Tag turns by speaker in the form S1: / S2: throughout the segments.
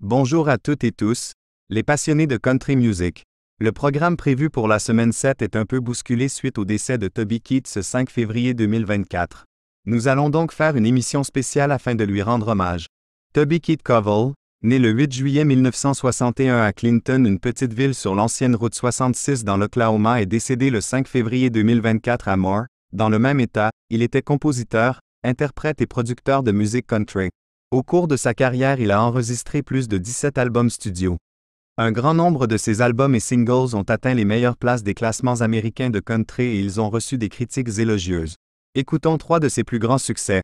S1: Bonjour à toutes et tous, les passionnés de country music. Le programme prévu pour la semaine 7 est un peu bousculé suite au décès de Toby Keith ce 5 février 2024. Nous allons donc faire une émission spéciale afin de lui rendre hommage. Toby Keith Covell, né le 8 juillet 1961 à Clinton, une petite ville sur l'ancienne route 66 dans l'Oklahoma, est décédé le 5 février 2024 à Moore, dans le même État. Il était compositeur, interprète et producteur de musique country. Au cours de sa carrière, il a enregistré plus de 17 albums studio. Un grand nombre de ses albums et singles ont atteint les meilleures places des classements américains de country et ils ont reçu des critiques élogieuses. Écoutons trois de ses plus grands succès.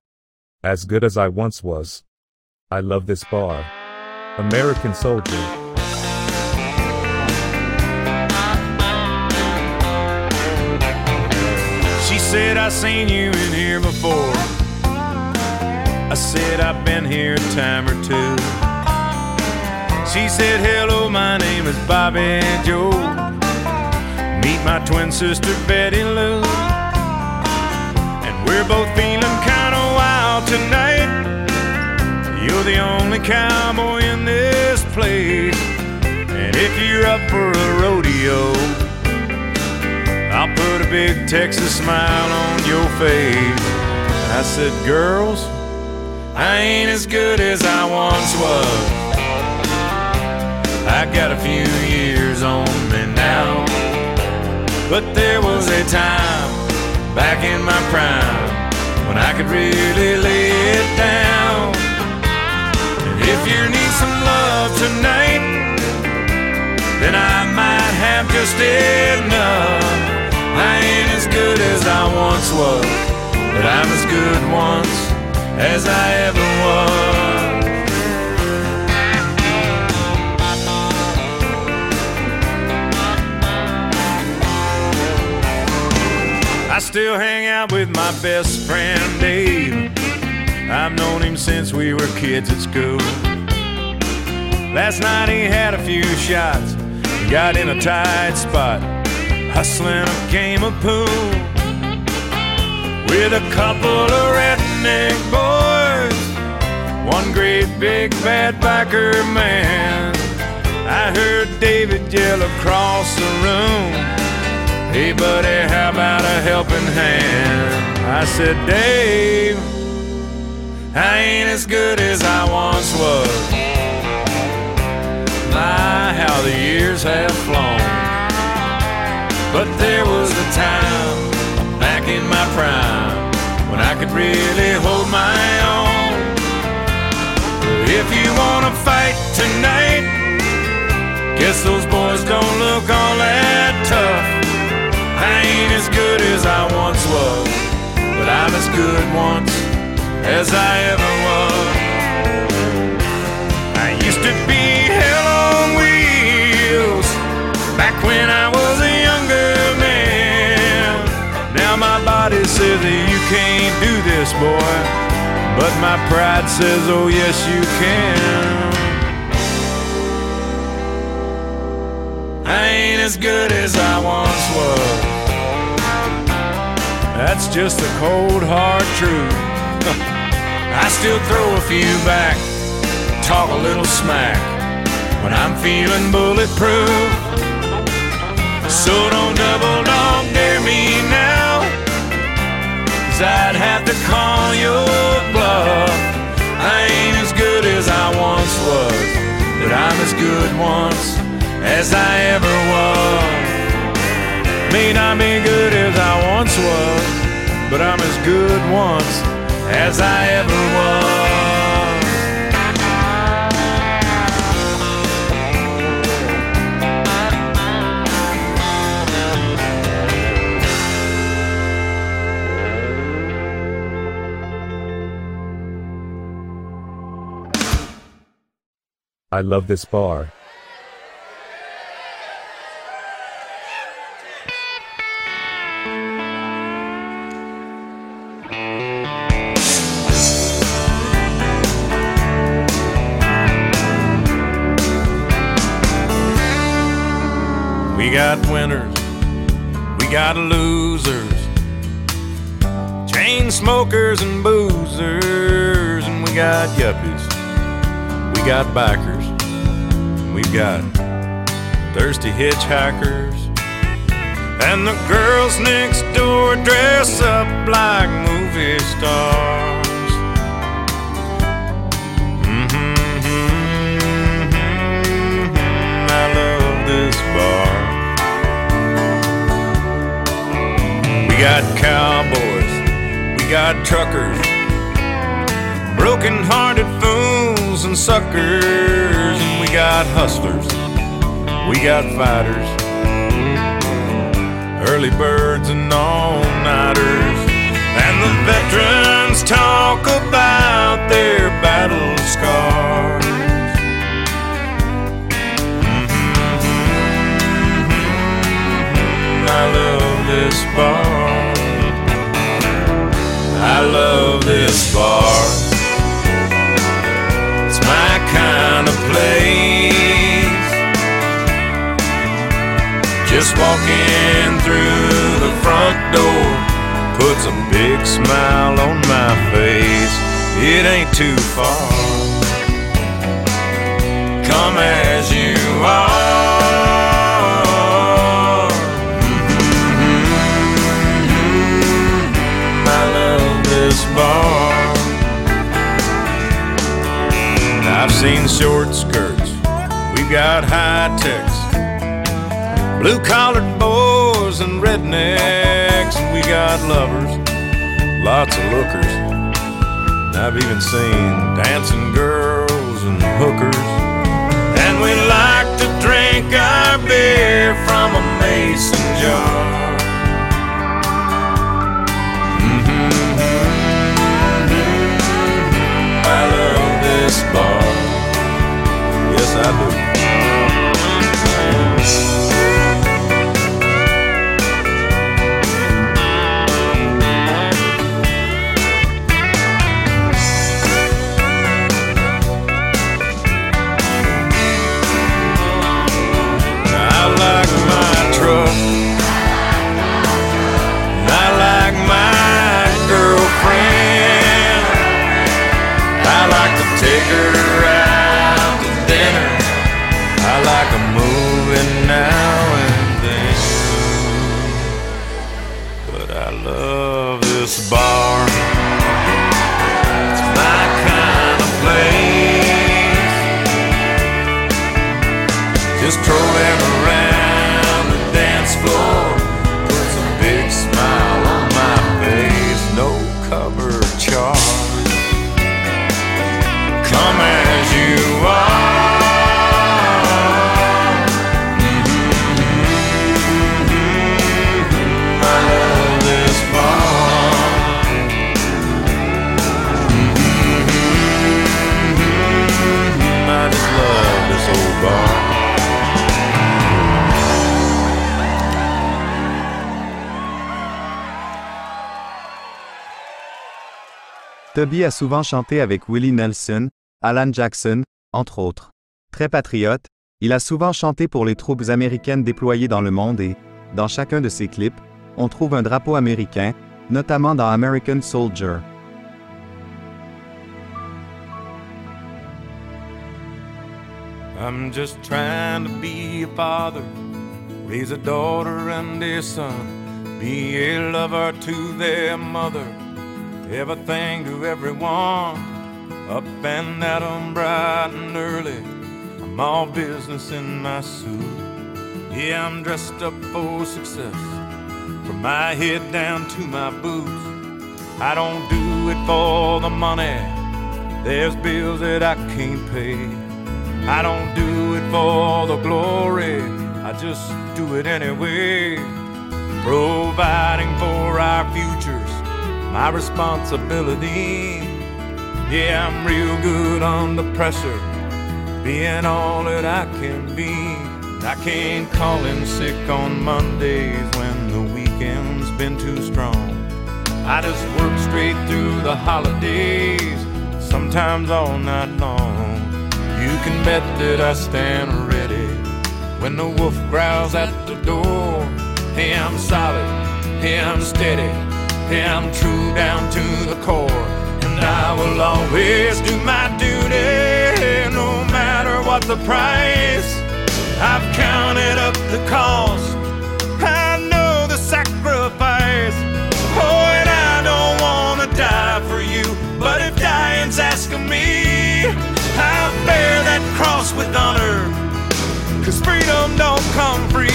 S2: As good as I once was. I love this bar. American Soldier.
S3: She said, I seen you in here before. I said, I've been here a time or two. She said, Hello, my name is Bobby Joe. Meet my twin sister, Betty Lou. And we're both feeling kinda wild tonight. You're the only cowboy in this place. And if you're up for a rodeo, I'll put a big Texas smile on your face. I said, Girls, I ain't as good as I once was. I got a few years on me now. But there was a time back in my prime when I could really lay it down. And if you need some love tonight, then I might have just enough. I ain't as good as I once was, but I'm as good once as I ever was. I still hang out with my best friend Dave. I've known him since we were kids at school. Last night he had a few shots, got in a tight spot, hustling a game of pool with a couple of redneck boys, one great big bad biker man. I heard David yell across the room. Hey, buddy, how about a helping hand? I said, Dave, I ain't as good as I once was. My, how the years have flown. But there was a time back in my prime when I could really hold my own. If you wanna fight tonight, guess those boys don't look all that tough. I ain't as good as I once was, but I'm as good once as I ever was. I used to be hell on wheels back when I was body says that you can't do this, boy, but my pride says, oh yes you can. I ain't as good as I once was. That's just the cold hard truth. I still throw a few back, talk a little smack when I'm feeling bulletproof. So don't double dog dare me cause I'd have to call your bluff. I ain't as good as I once was, but I'm as good once as I ever was. May not be good as I once was, but I'm as good once as I ever was.
S2: I love this bar.
S3: We got winners, we got losers, chain smokers and boozers, and we got yuppies, got bikers, we've got thirsty hitchhikers. And the girls next door dress up like movie stars. Mm-hmm, mm-hmm, mm-hmm, mm-hmm I love this bar. We got cowboys, we got truckers, broken hearted and suckers, and we got hustlers, we got fighters early birds and all nighters. And the veterans talk about their battle scars. Walking through the front door puts a big smile on my face. It ain't too far. Come as you are. Mm-hmm. I love this bar. I've seen short skirts. We've got high techs blue collared boys and rednecks, and we got lovers, lots of lookers. And I've even seen dancing girls and hookers. And we like to drink our beer from a mason jar. Mm-hmm. I love this bar. Yes, I do. Truck. I like my girlfriend. I like to take her out to dinner. I like a movie now and then. But I love this bar. It's my kind of place. Just trolling around
S1: Toby a souvent chanté avec Willie Nelson, Alan Jackson, entre autres. Très patriote, il a souvent chanté pour les troupes américaines déployées dans le monde et, dans chacun de ses clips, on trouve un drapeau américain, notamment dans American Soldier.
S3: I'm just trying to be a father, raise a daughter and a son, be a lover to their mother, everything to everyone, up and 'em bright and early. I'm all business in my suit. Yeah, I'm dressed up for success, from my head down to my boots. I don't do it for the money, there's bills that I can't pay. I don't do it for the glory, I just do it anyway. Providing for our futures, my responsibility. Yeah, I'm real good under pressure, being all that I can be. I can't call in sick on Mondays when the weekend's been too strong. I just work straight through the holidays, sometimes all night long. You can bet that I stand ready when the wolf growls at the door. Hey, I'm solid, hey, I'm steady, hey, I'm true down to the core. And I will always do my duty no matter what the price. I've counted up the cost. I know the sacrifice. Oh, and I don't wanna die for you. But if dying's asking me, I'll bear that cross with honor. Cause freedom don't come free.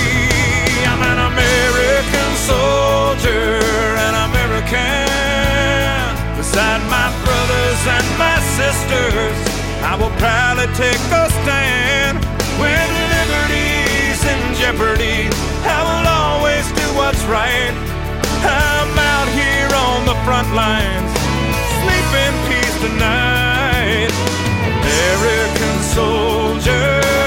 S3: I'm an American an American. Beside my brothers and my sisters, I will proudly take a stand. When liberty's in jeopardy, I will always do what's right. I'm out here on the front lines, sleep in peace tonight. American soldier.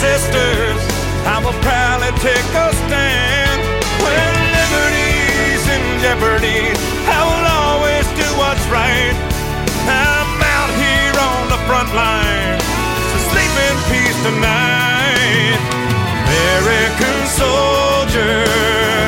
S3: Sisters, I will proudly take a stand. When liberty's in jeopardy, I will always do what's right. I'm out here on the front line, so sleep in peace tonight. American soldier.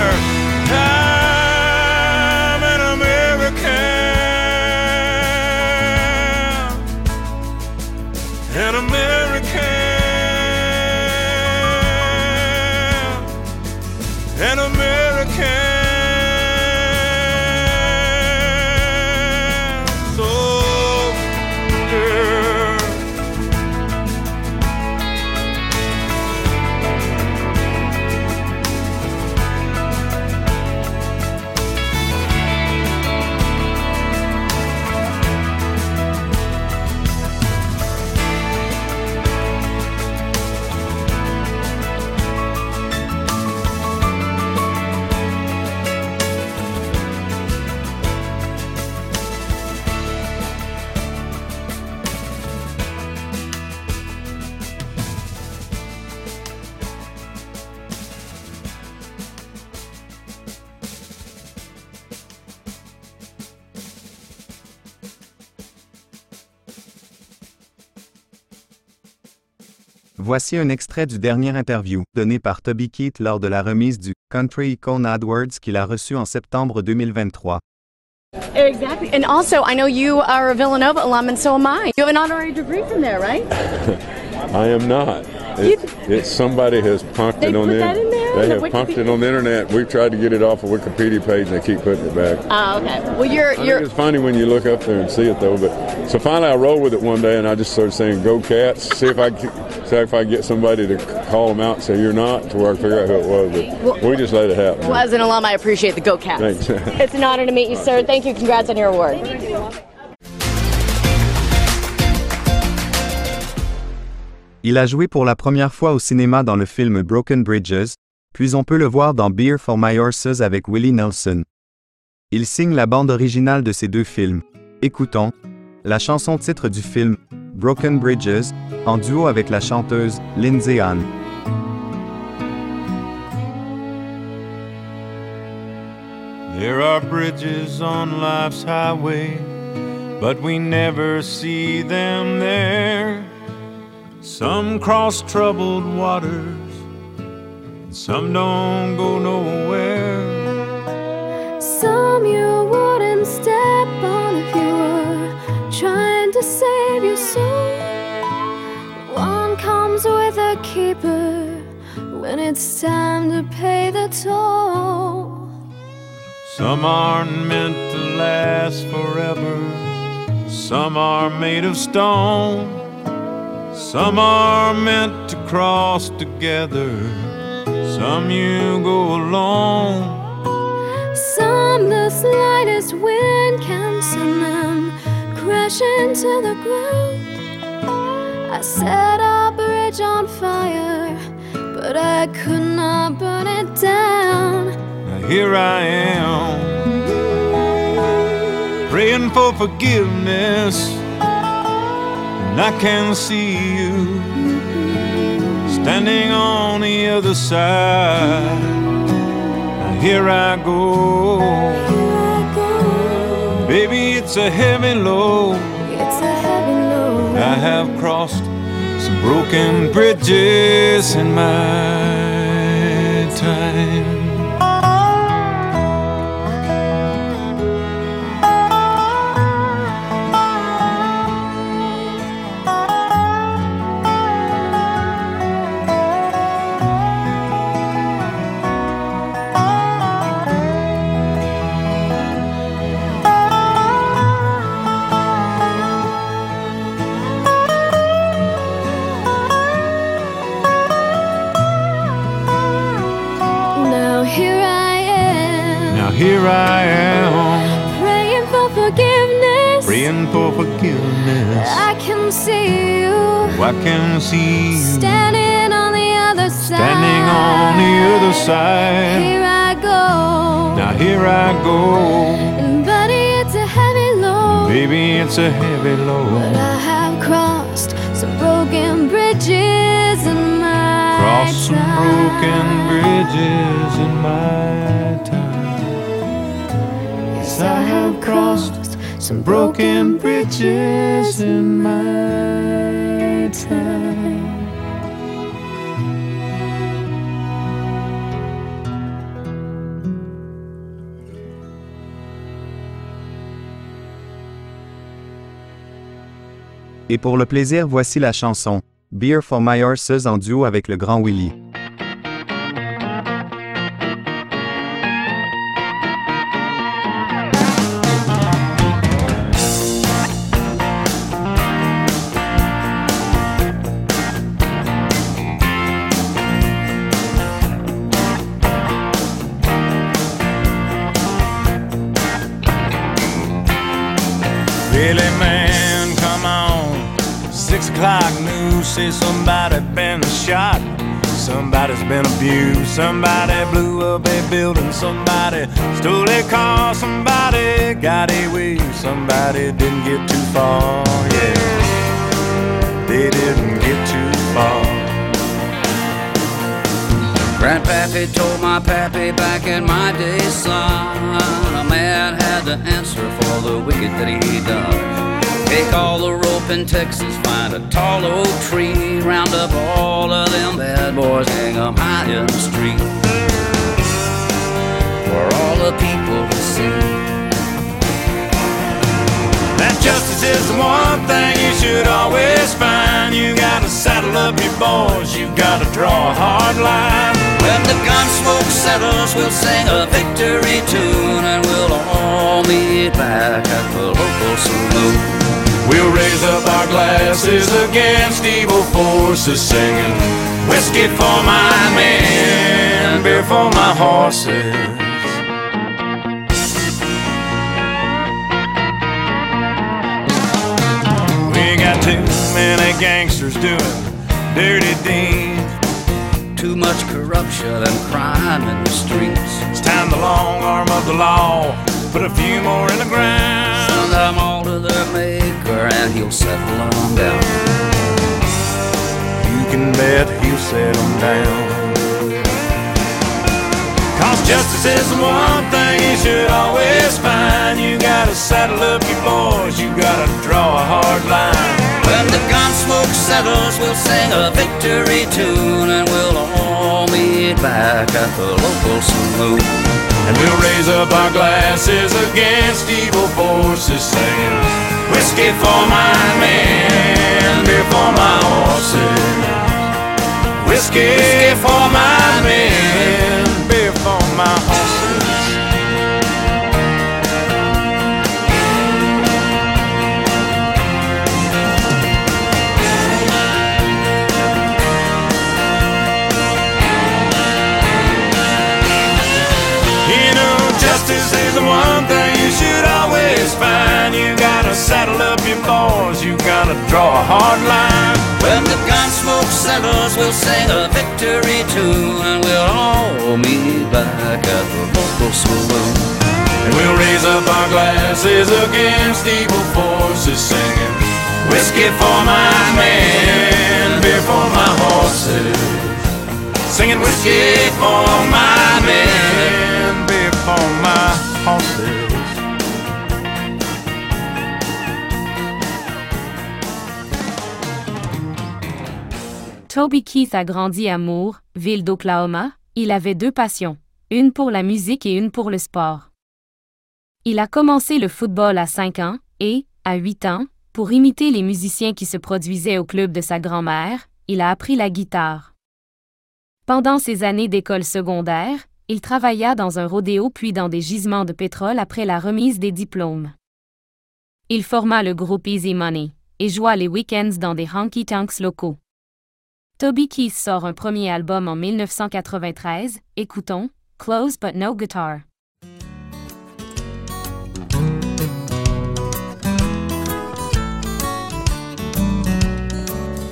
S1: Voici un extrait du dernier interview donné par Toby Keith lors de la remise du Country Icon AdWords qu'il a reçu en septembre 2023.
S4: Exactly. And also, I know you are a Villanova alum, and so am I. You have an honorary degree from there, right?
S5: I am not. It, it's somebody has punked it on the
S4: in there?
S5: They
S4: The
S5: have punked
S4: Wikipedia?
S5: it on the internet. We've tried to get it off a Wikipedia page and they keep putting it back.
S4: Oh, okay. Well, you're you're
S5: it's funny when you look up there and see it though. But so finally, I rolled with it one day and I just started saying "Go Cats." See if I can- see if I get somebody to call them out and say you're not to where I figure out who it was. But
S4: Well-
S5: we just let it happen.
S4: well, as an alum, I appreciate the Go Cats.
S5: Thanks.
S4: It's an honor to meet you, sir. Thank you. Congrats on your award.
S1: Il a joué pour la première fois au cinéma dans le film Broken Bridges, puis on peut le voir dans Beer for My Horses avec Willie Nelson. Il signe la bande originale de ces deux films. Écoutons la chanson titre du film Broken Bridges en duo avec la chanteuse Lindsay Ann.
S3: There are bridges on life's highway, but we never see them there. Some cross troubled waters, and some don't go nowhere.
S6: Some you wouldn't step on if you were trying to save your soul. One comes with a keeper when it's time to pay the toll.
S3: Some aren't meant to last forever, some are made of stone. Some are meant to cross together, some you go alone.
S6: Some the slightest wind can send them crashing to the ground. I set our bridge on fire, but I could not burn it down.
S3: Now here I am, praying for forgiveness, and I can see you standing on the other side. Now here I go. Baby, it's a heavy load.
S6: It's a heavy load.
S3: I have crossed some broken bridges in my time.
S6: See you
S3: I can see you
S6: standing on the other side.
S3: standing on the other side.
S6: Here I go.
S3: Now here I go,
S6: And buddy, it's a heavy load.
S3: baby, it's a heavy
S6: But
S3: load.
S6: I have crossed some broken bridges in my
S3: Cross some broken bridges in my time.
S6: Yes, I have crossed broken bridges in my time.
S1: Et pour le plaisir, voici la chanson Beer for My Horses en duo avec le grand Willy.
S3: Say somebody been shot. Somebody's been abused. Somebody blew up a building. Somebody stole a car. Somebody got away. Somebody didn't get too far. Yeah, they didn't get too far.
S7: Grandpappy told my pappy back in my day, son, a man had to answer for the wicked that he done. Take all the rope in Texas, find a tall oak tree, round up all of them bad boys, hang 'em high in the street. For all the people to see.
S3: That justice is the one thing you should always find. You gotta saddle up your boys. You gotta draw a hard line.
S7: When the gun smoke settles, we'll sing a victory tune, and we'll all meet back at the local saloon.
S3: We'll raise up our glasses against evil forces, singing whiskey for my men, beer for my horses. We got too many gangsters doing dirty deeds.
S7: Too much corruption and crime in the streets.
S3: It's time the long arm of the law put a few more in the ground.
S7: He'll settle them down.
S3: You can bet he'll set them down. Cause justice is the one thing you should always find. You gotta saddle up your boys, you gotta draw a hard line.
S7: When the gun smoke settles, we'll sing a victory tune, and we'll all meet back at the local saloon.
S3: And we'll raise up our glasses against evil forces, singing whiskey for my men, beer for my horses. Whiskey for my men, beer for my horses. Find. You gotta saddle up your boys, you gotta draw a hard line.
S7: When the gun smoke settles, we'll sing a victory tune, and we'll all meet back at the local saloon.
S3: And we'll raise up our glasses against evil forces, singing whiskey for my men, beer for my horses. singing whiskey for my men, beer for my horses.
S8: Toby Keith a grandi à Moore, ville d'Oklahoma. Il avait deux passions, une pour la musique et une pour le sport. Il a commencé le football à 5 ans et, à 8 ans, pour imiter les musiciens qui se produisaient au club de sa grand-mère, il a appris la guitare. Pendant ses années d'école secondaire, il travailla dans un rodéo puis dans des gisements de pétrole après la remise des diplômes. Il forma le groupe Easy Money et joua les week-ends dans des honky-tonks locaux. Toby Keith sort un premier album en 1993, écoutons Close but No Guitar.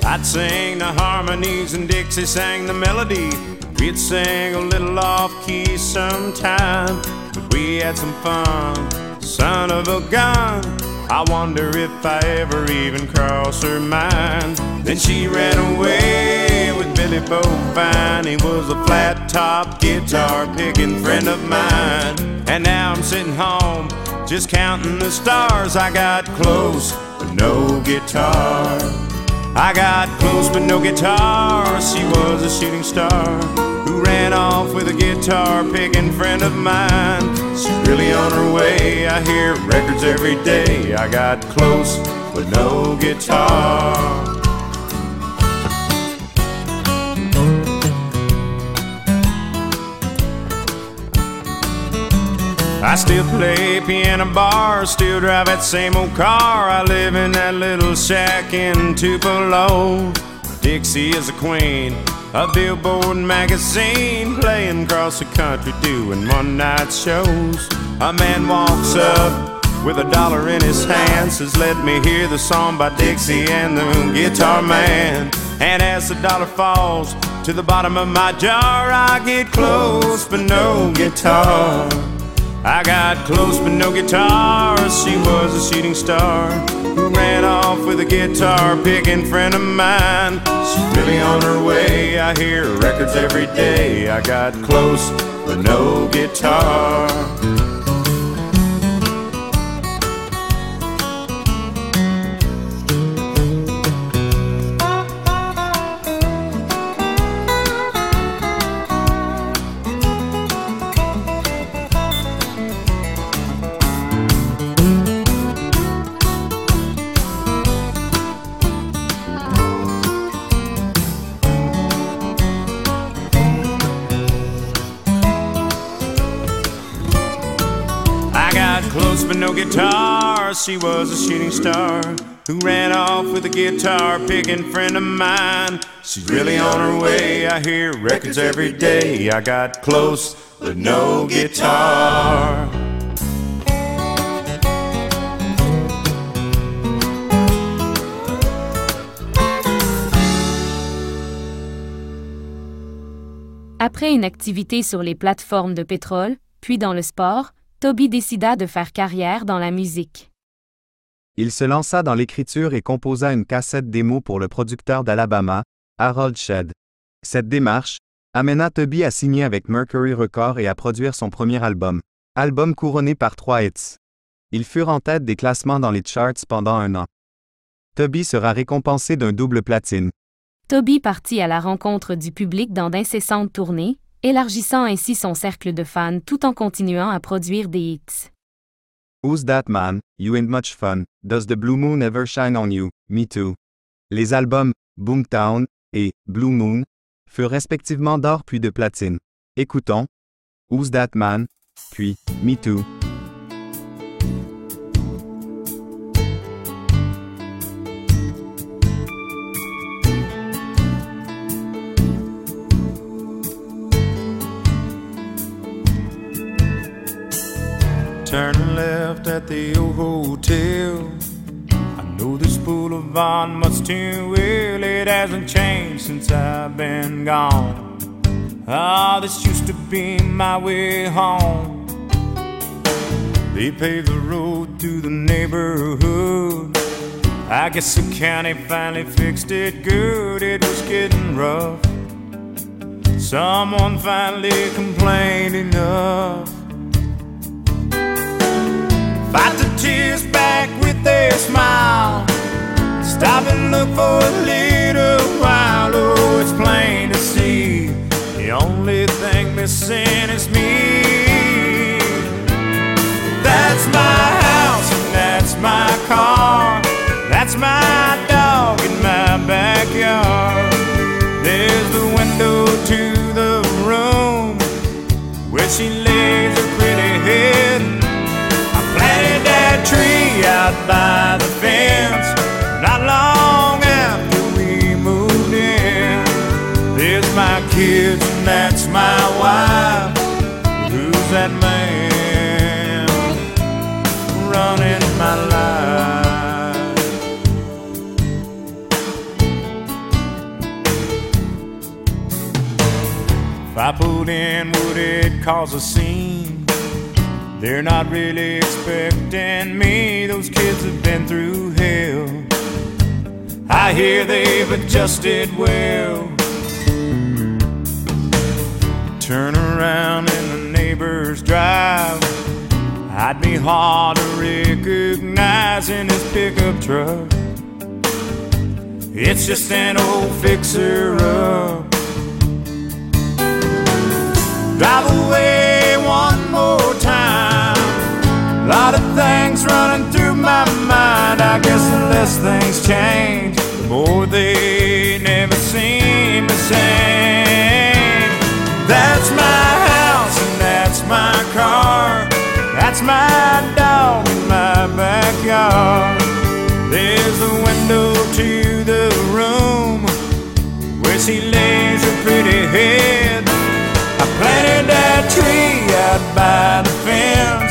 S3: I'd sing the harmonies and Dixie sang the melody. We'd sing a little off key sometime, but we had some fun. Son of a gun, I wonder if I ever even crossed her mind. Then she ran away with Billy Bovine. He was a flat top guitar picking friend of mine. And now I'm sitting home just counting the stars. I got close, but no guitar. I got close but no guitar. She was a shooting star who ran off with a guitar picking friend of mine. She's really on her way. I hear records every day. I got close but no guitar. I still play piano bar, still drive that same old car. I live in that little shack in Tupelo. Dixie is a queen, a billboard magazine, playing across the country doing one night shows. A man walks up with a dollar in his hand, says, Let me hear the song by Dixie and the guitar man. And as the dollar falls to the bottom of my jar, I get close, but no guitar. I got close but no guitar. She was a shooting star who ran off with a guitar picking friend of mine. She's really on her way. I hear records every day. I got close but no guitar. Guitar. She was a shooting star who ran off with a guitar picking friend of mine. She's really on her way. I hear records every day. I got close but no guitar.
S8: Après une activité sur les plateformes de pétrole, puis dans le sport, Toby décida de faire carrière dans la musique.
S1: Il se lança dans l'écriture et composa une cassette démo pour le producteur d'Alabama, Harold Shedd. Cette démarche amena Toby à signer avec Mercury Records et à produire son premier album, album couronné par trois hits. Ils furent en tête des classements dans les charts pendant un an. Toby sera récompensé d'un double platine.
S8: Toby partit à la rencontre du public dans d'incessantes tournées, élargissant ainsi son cercle de fans tout en continuant à produire des hits.
S1: Who's That Man, You Ain't Much Fun, Does the Blue Moon Ever Shine on You, Me Too. Les albums Boomtown et Blue Moon furent respectivement d'or puis de platine. Écoutons Who's That Man, puis Me Too.
S3: Turn left at the old hotel. I know this boulevard much too well. It hasn't changed since I've been gone. Ah, this used to be my way home. They paved the road through the neighborhood. I guess the county finally fixed it good. It was getting rough. Someone finally complained enough. Tears back with a smile. Stop and look for a little while. Oh, it's plain to see. The only thing missing is me. That's my house and that's my car. That's my dog in my backyard. There's the window to the room where she lays tree out by the fence not long after we moved in. There's my kids and that's my wife. Who's that man running my life? If I put in, would it cause a scene? They're not really expecting me. Those kids have been through hell. I hear they've adjusted well. Turn around in the neighbor's drive. I'd be hard to recognize in his pickup truck. It's just an old fixer up. Drive away one more time. Lot of things running through my mind. I guess the less things change, the more they never seem the same. That's my house and that's my car. That's my dog in my backyard. There's a window to the room where she lays her pretty head. I planted that tree out by the fence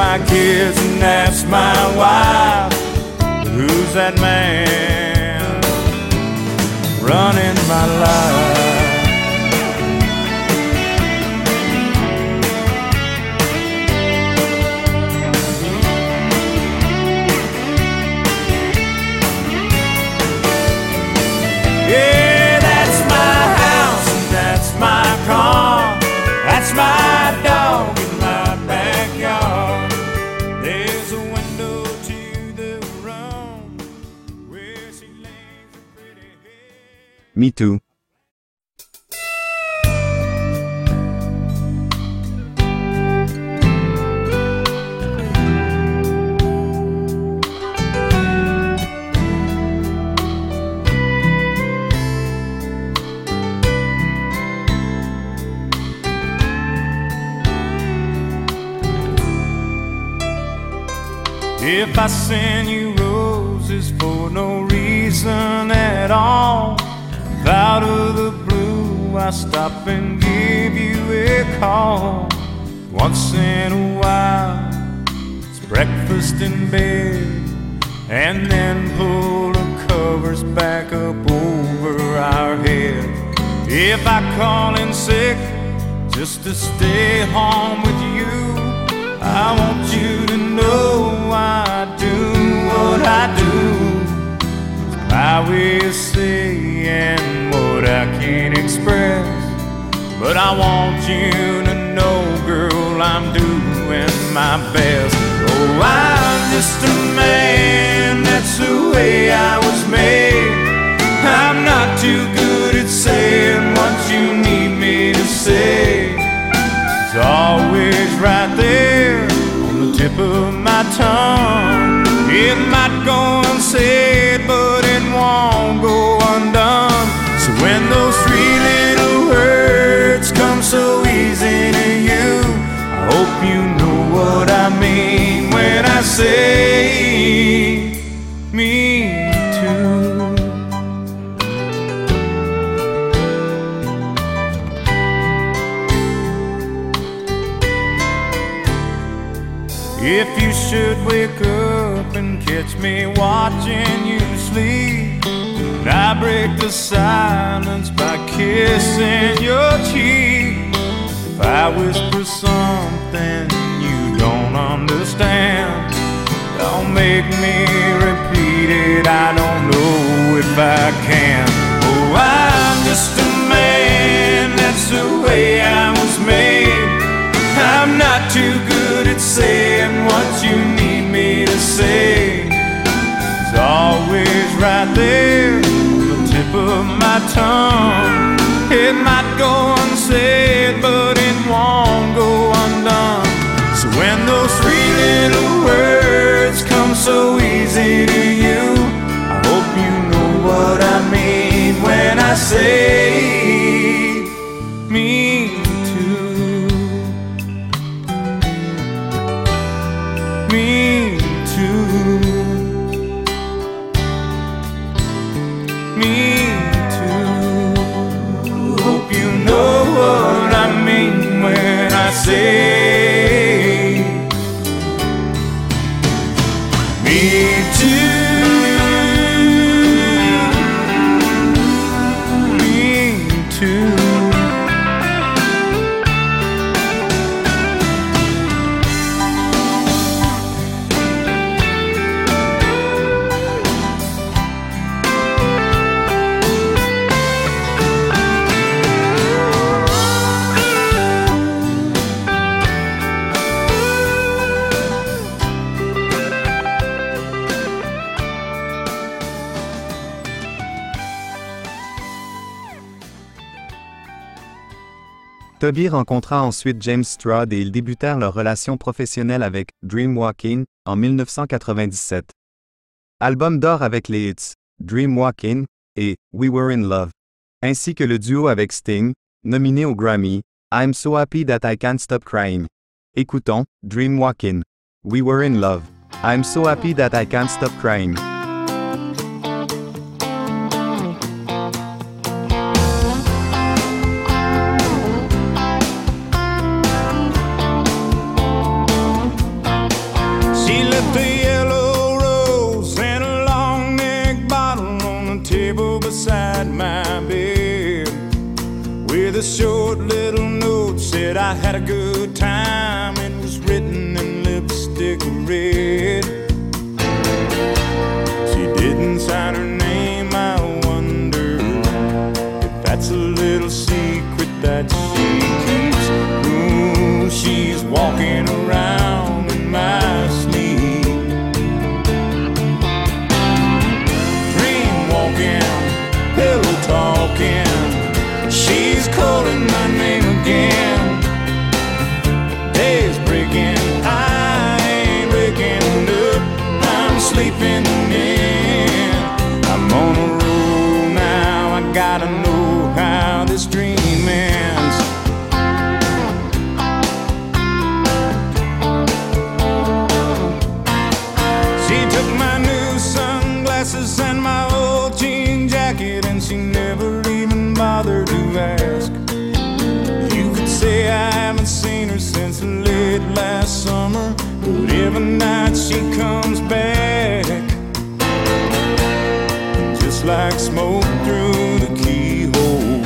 S3: my kids and that's my wife. Who's that man running my life?
S1: Me too.
S3: If I send you stop and give you a call. Once in a while, it's breakfast in bed, and then pull the covers back up over our head. If I call in sick just to stay home with you, I want you to know I do what I do. It's my way of saying what I can't express. But I want you to know, girl, I'm doing my best. Oh, I'm just a man, that's the way I was made. I'm not too good at saying what you need me to say. It's always right there on the tip of my tongue. It might go unsaid, but it won't go so easy to you, I hope you know what I mean when I say me too. If you should wake up and catch me watching you sleep, I break the silence by kissing your cheek. If I whisper something you don't understand, don't make me repeat it. I don't know if I can. Oh, I'm just a man, that's the way I was made. I'm not too good at saying what you need me to say. It's always right there on the tip of my tongue. It might go unsaid, but it won't go undone. So when those three little words come so easy to you, I hope you know what I mean when I say say
S1: Toby rencontra ensuite James Stroud et ils débutèrent leur relation professionnelle avec Dreamwalking en 1997. Album d'or avec les hits Dreamwalking et We Were in Love, ainsi que le duo avec Sting, nominé au Grammy I'm So Happy That I Can't Stop Crying. Écoutons Dreamwalking. We Were in Love. I'm So Happy That I Can't Stop Crying.
S3: I had a good smoke through the keyhole,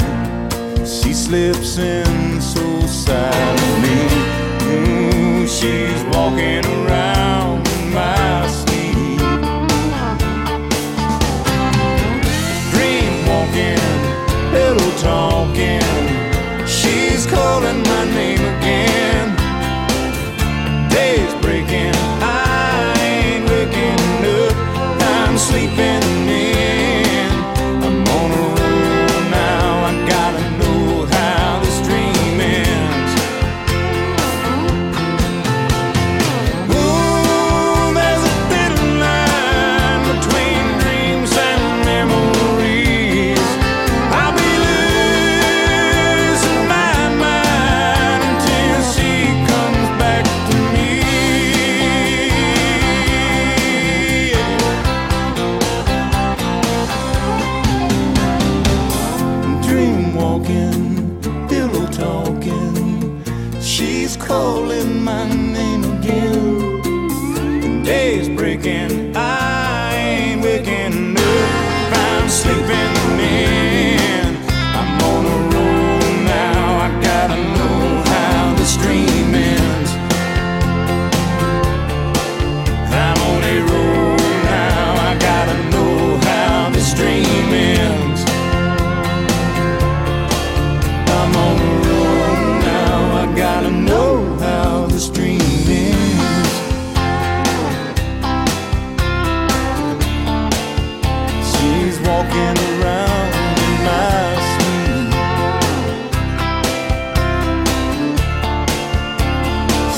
S3: she slips in so silently. Ooh, she's walking around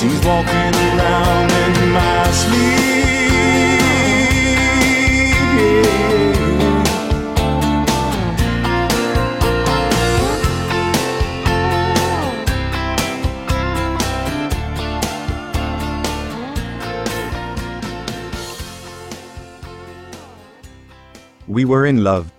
S3: She's walking
S1: around in my sleep.
S3: We were in love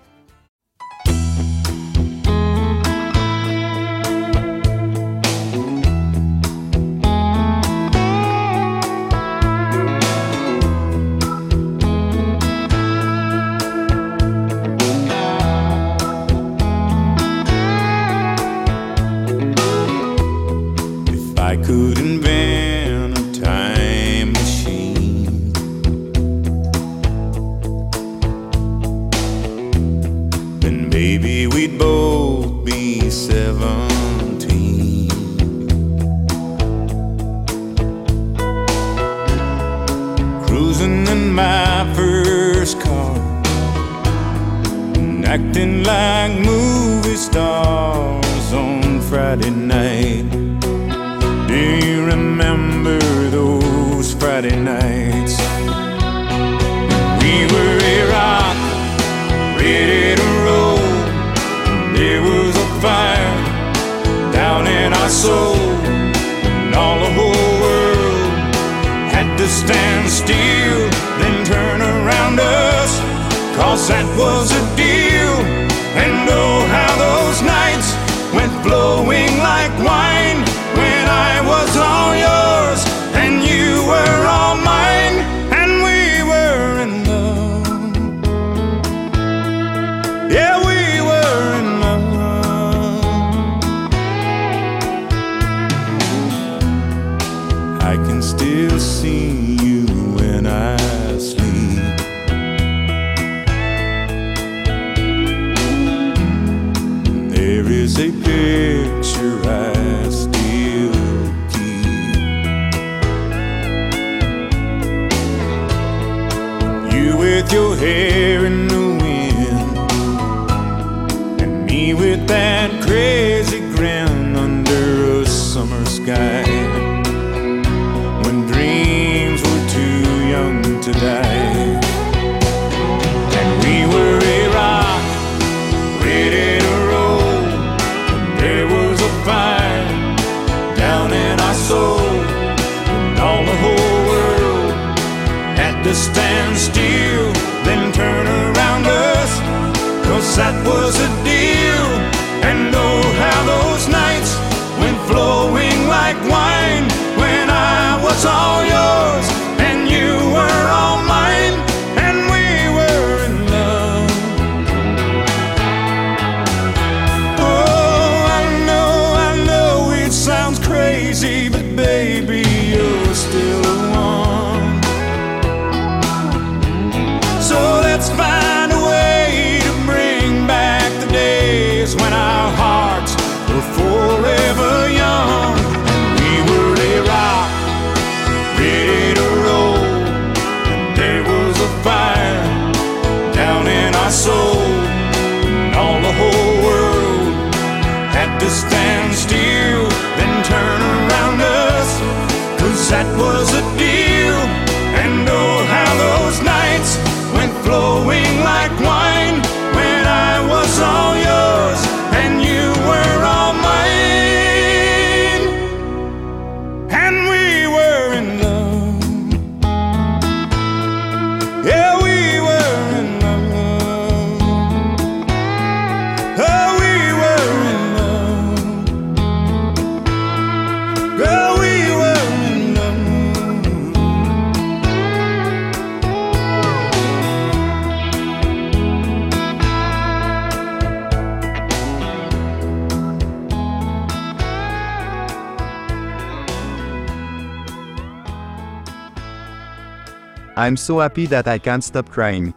S3: I'm so happy that I can't stop crying.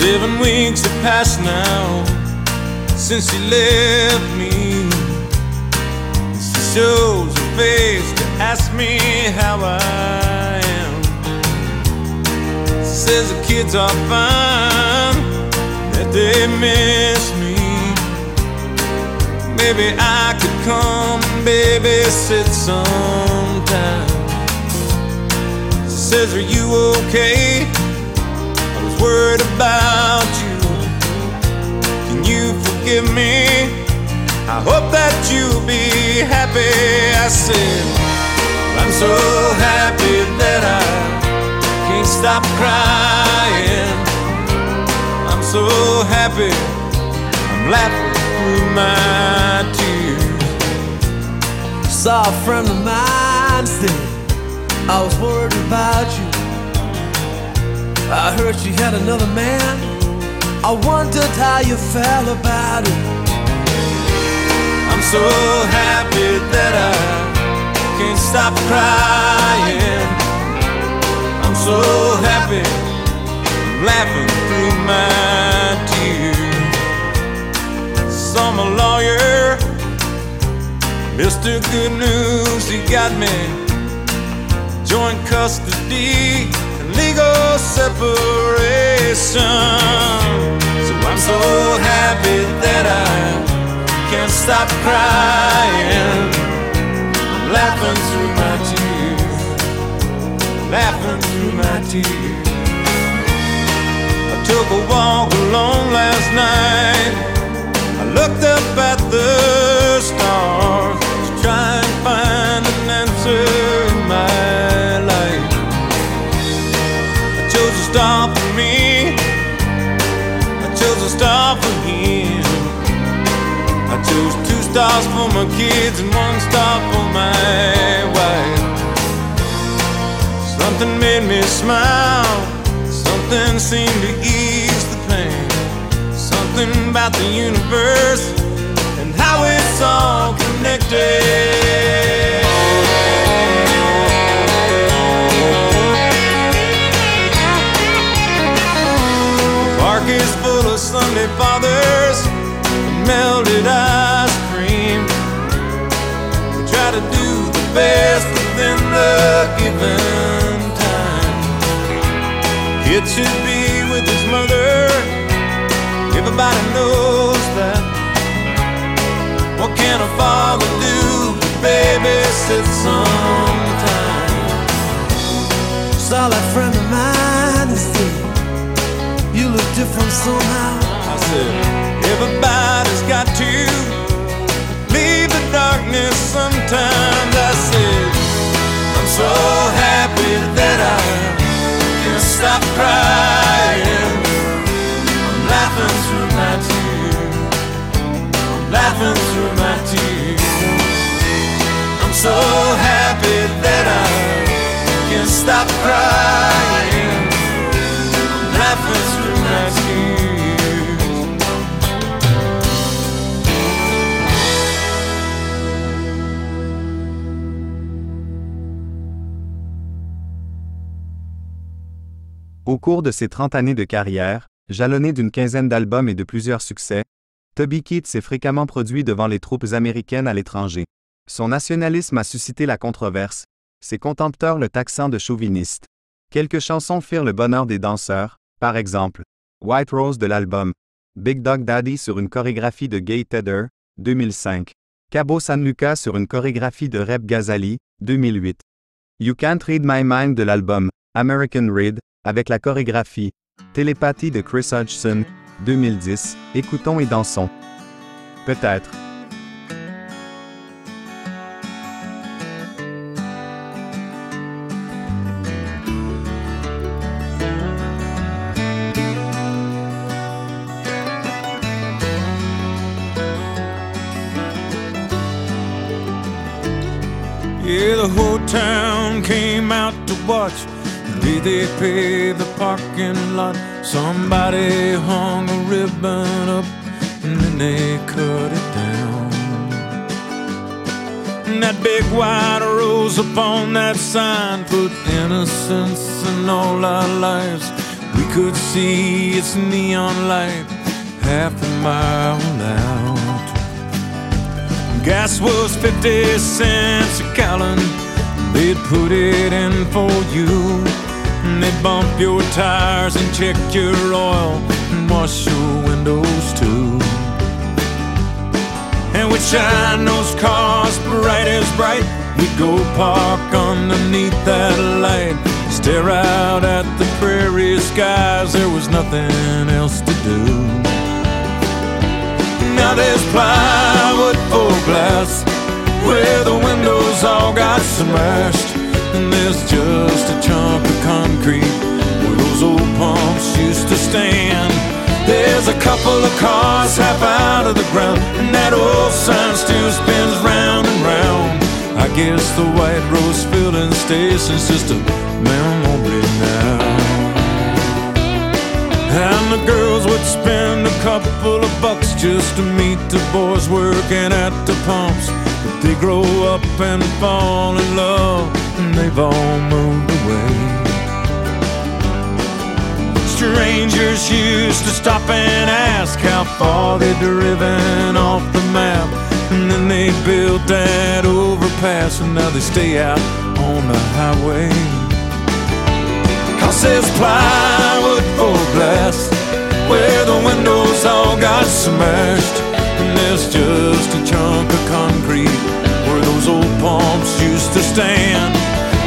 S3: Seven weeks have passed now since you left. Kids fine, that they miss me. Maybe I could come babysit sometime. Says, Are you okay? I was worried about you. Can you forgive me? I hope that you'll be happy. I said, I'm so happy that I can't stop crying. I'm laughing through my tears.
S9: Saw a friend of mine said, I was worried about you. I heard she had another man. I wondered how you felt about it.
S3: I'm so happy that I can't stop crying. I'm so happy, laughing through my tears. Some lawyer, Mr. Good News, he got me joint custody and legal separation. So I'm so happy that I can't stop crying. I'm laughing through my tears, laughing through my tears. Took a walk alone last night. I looked up at the stars to try and find an answer in my life. I chose a star for me. I chose a star for him. I chose two stars for my kids and one star for my wife. Something made me smile. Something seemed to ease. Something about the universe and how it's all connected. The park is full of Sunday fathers and melted ice cream. We try to do the best within the given time. Kid should Can a father do babysit sometime?
S9: Saw that friend of mine and said, You look different somehow.
S3: I said, everybody's got to leave the darkness sometimes. I said, I'm so happy that I can stop crying. I'm laughing through my tears. I'm laughing through.
S1: Au cours de ses 30 années de carrière, jalonné d'une quinzaine d'albums et de plusieurs succès, Toby Keith s'est fréquemment produit devant les troupes américaines à l'étranger. Son nationalisme a suscité la controverse, ses contempteurs le taxant de chauviniste. Quelques chansons firent le bonheur des danseurs, par exemple, White Rose de l'album, Big Dog Daddy sur une chorégraphie de Gay Tedder, 2005, Cabo San Lucas sur une chorégraphie de Reb Ghazali, 2008. You Can't Read My Mind de l'album, American Read, avec la chorégraphie, Télépathie de Chris Hodgson, 2010, écoutons et dansons. Peut-être.
S3: Town came out to watch day they paved the parking lot. Somebody hung a ribbon up and then they cut it down. And that big white rose upon that sign put innocence in all our lives. We could see its neon light half a mile out. Gas was 50 cents a gallon, they'd put it in for you. And they'd bump your tires and check your oil and wash your windows too. And we'd shine those cars bright as bright. We'd go park underneath that light, stare out at the prairie skies. There was nothing else to do. Now there's plywood for glass where the windows all got smashed. And there's just a chunk of concrete where those old pumps used to stand. There's a couple of cars half out of the ground, and that old sign still spins round and round. I guess the White Rose filling station's just a memory now. And the girls would spend a couple of bucks just to meet the boys working at the pumps. They grow up and fall in love, and they've all moved away. Strangers used to stop and ask how far they'd driven off the map. And then they built that overpass, and now they stay out on the highway. Cause there's plywood for glass where the windows all got smashed. And there's just a chunk of concrete old pumps used to stand.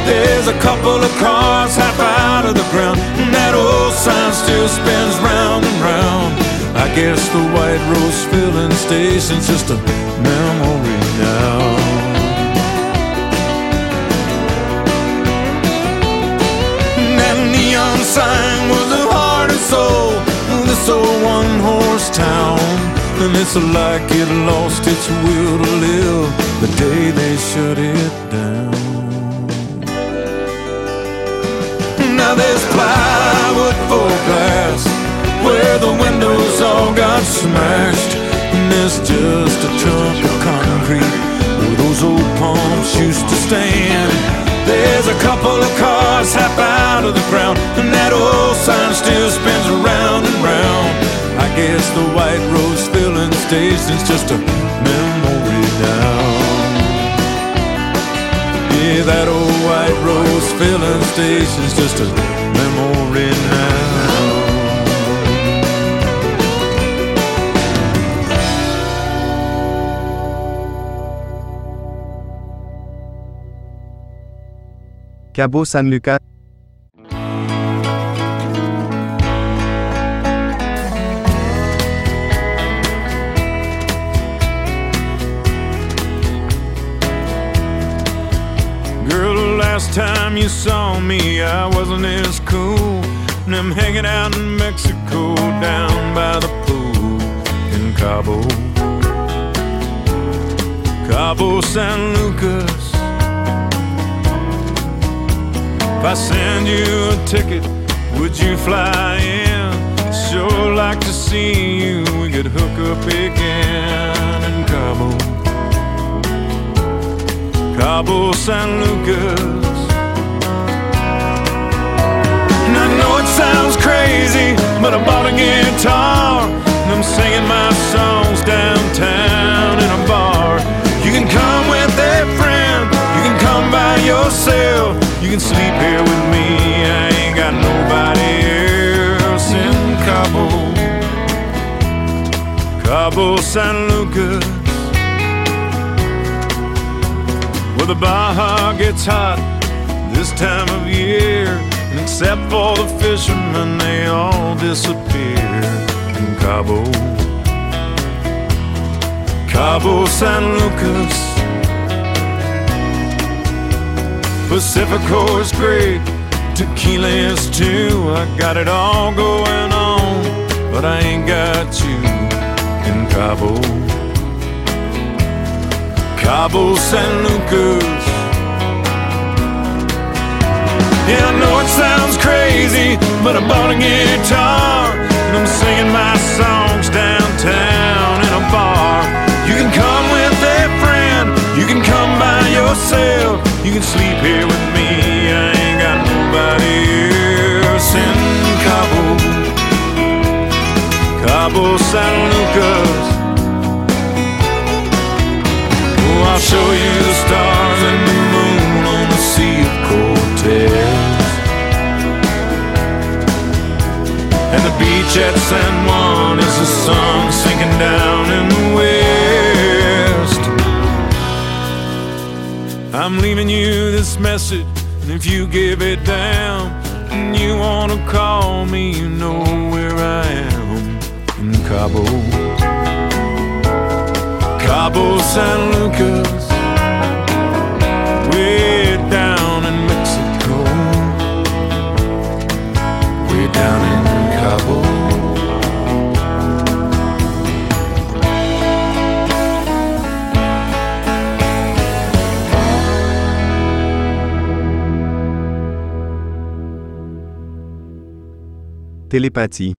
S3: There's a couple of cars half out of the ground, and that old sign still spins round and round. I guess the White Rose filling station's just a memory now. That neon sign was the heart and soul of this old one horse town. And it's like it lost its will to live the day they shut it down. Now there's plywood for glass where the windows all got smashed. And there's just a chunk of concrete where those old pumps used to stand. There's a couple of cars half out of the ground, and that old sign still spins around and round. I guess the White Rose filling station's just a memory now. Yeah, that old White Rose filling station's just a memory now.
S1: Cabo San Lucas.
S3: Girl, the last time you saw me, I wasn't as cool. And I'm hanging out in Mexico down by the pool in Cabo. Cabo San Lucas. If I send you a ticket, would you fly in? Sure like to see you. We could hook up again in Cabo. Cabo San Lucas. And I know it sounds crazy, but I bought a guitar and I'm singing my songs downtown in a bar. You can come with a friend, you can come by yourself, you can sleep here with me. I ain't got nobody else in Cabo. Cabo San Lucas. Where the Baja gets hot this time of year. And except for the fishermen, they all disappear in Cabo. Cabo San Lucas. Pacifico is great, tequila is too. I got it all going on, but I ain't got you in Cabo. Cabo San Lucas. Yeah, I know it sounds crazy, but I bought a guitar and I'm singing my songs downtown in a bar. You can come with a friend, you can come by yourself, you can sleep here with me. I ain't got nobody else in Cabo. Cabo San Lucas. Oh, I'll show you the stars and the moon on the Sea of Cortez. And the beach at San Juan is the sun sinking down in the I'm leaving you this message, and if you give it down, and you wanna call me, you know where I am in Cabo. Cabo San Lucas,
S1: Télépathie.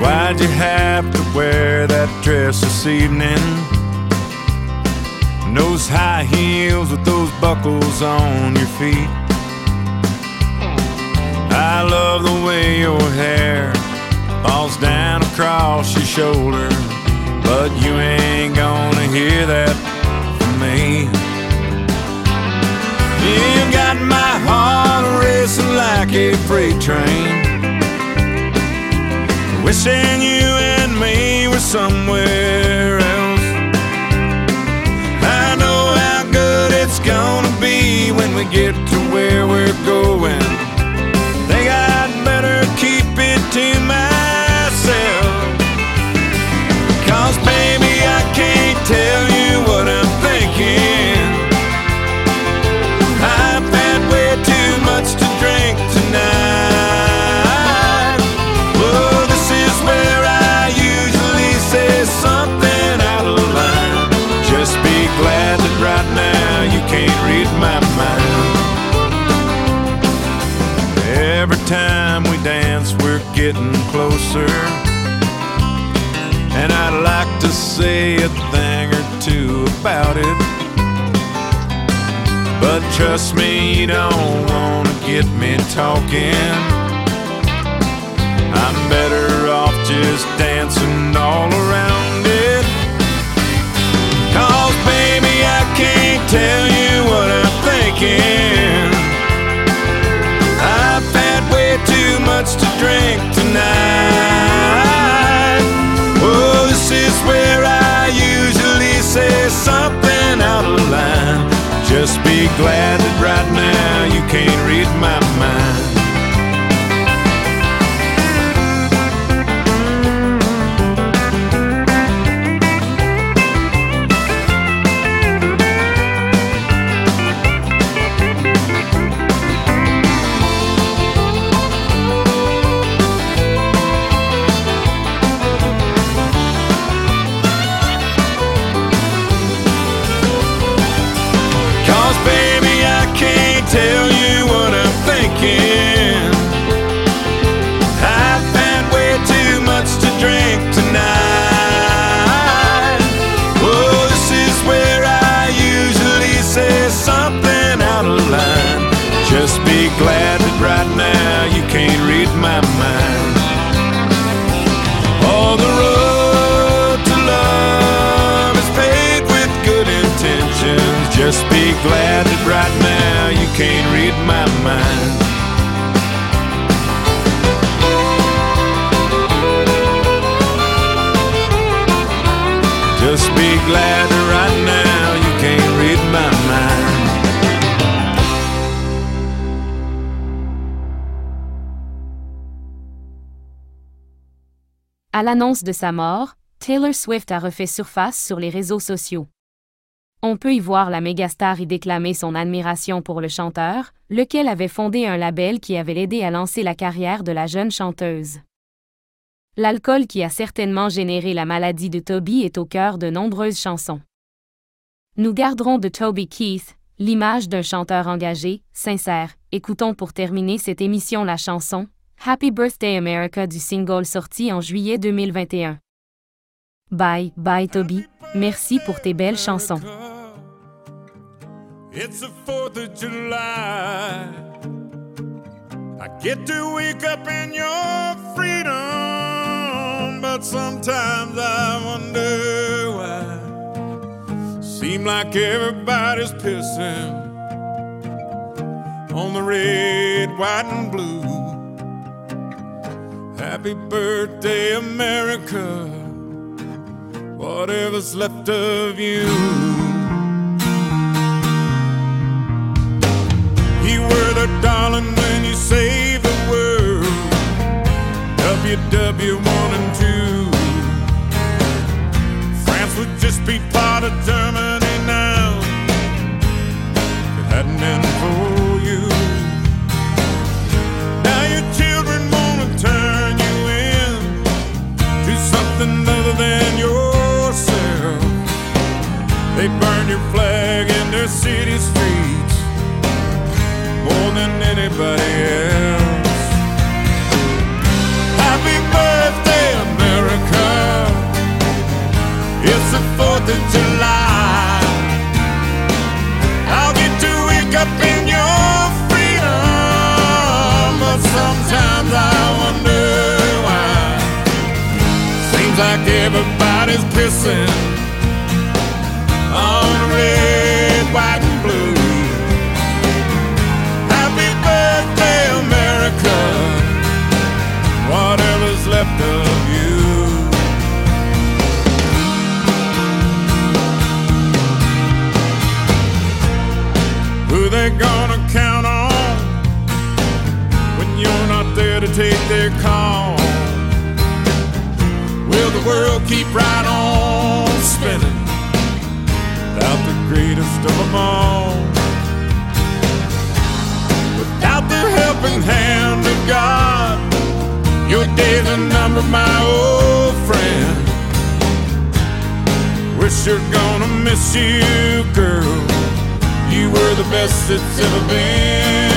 S3: Why'd you have to wear that dress this evening? And those high heels with those buckles on your feet. I love the way your hair falls down across your shoulder, but you ain't gonna hear that from me. You got my heart racing like a freight train. Wishing you and me were somewhere else. I know how good it's gonna be when we get say a thing or two about it. But trust me, you don't wanna get me talking. I'm better off just dancing all around it. Cause baby, I can't tell you what I'm thinking. I've had way too much to drink tonight. Something out of line. Just be glad that right now you can't read my
S8: À l'annonce de sa mort, Taylor Swift a refait surface sur les réseaux sociaux. On peut y voir la mégastar y déclamer son admiration pour le chanteur, lequel avait fondé un label qui avait aidé à lancer la carrière de la jeune chanteuse. L'alcool qui a certainement généré la maladie de Toby est au cœur de nombreuses chansons. Nous garderons de Toby Keith l'image d'un chanteur engagé, sincère. Écoutons pour terminer cette émission la chanson Happy Birthday America du single sorti en juillet 2021. Bye, bye Toby. Merci pour tes belles chansons.
S3: It's the 4th of July. I get to wake up in your freedom, but sometimes I wonder why. Seem like everybody's pissing on the red, white, and blue. Happy birthday, America. Whatever's left of you. You were the darling when you saved the world. WW1 anybody else. Happy birthday, America. It's the 4th of July. I'll get to wake up in your freedom, but sometimes I wonder why. Seems like everybody's pissing on red, left of you. Who they gonna count on when you're not there to take their call? Will the world keep right on spinning without the greatest of them all? Without the helping hand of God, your days are numbered, my old friend. We're sure gonna miss you, girl. You were the best that's ever been.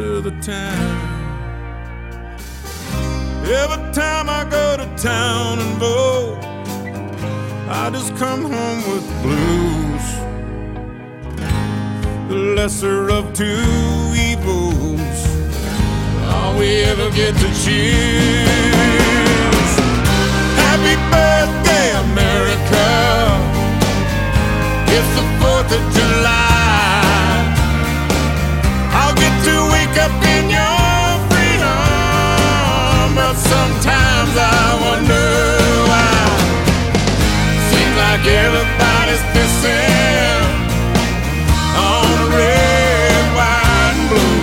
S3: Of the time. Every time I go to town and vote, I just come home with blues. The lesser of two evils, all we ever get to choose. Happy birthday, America. It's the 4th of July. up in your freedom. But sometimes I wonder. Seems like everybody's on the red, white, and blue.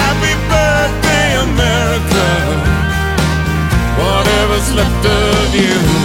S3: Happy birthday, America. Whatever's left of you.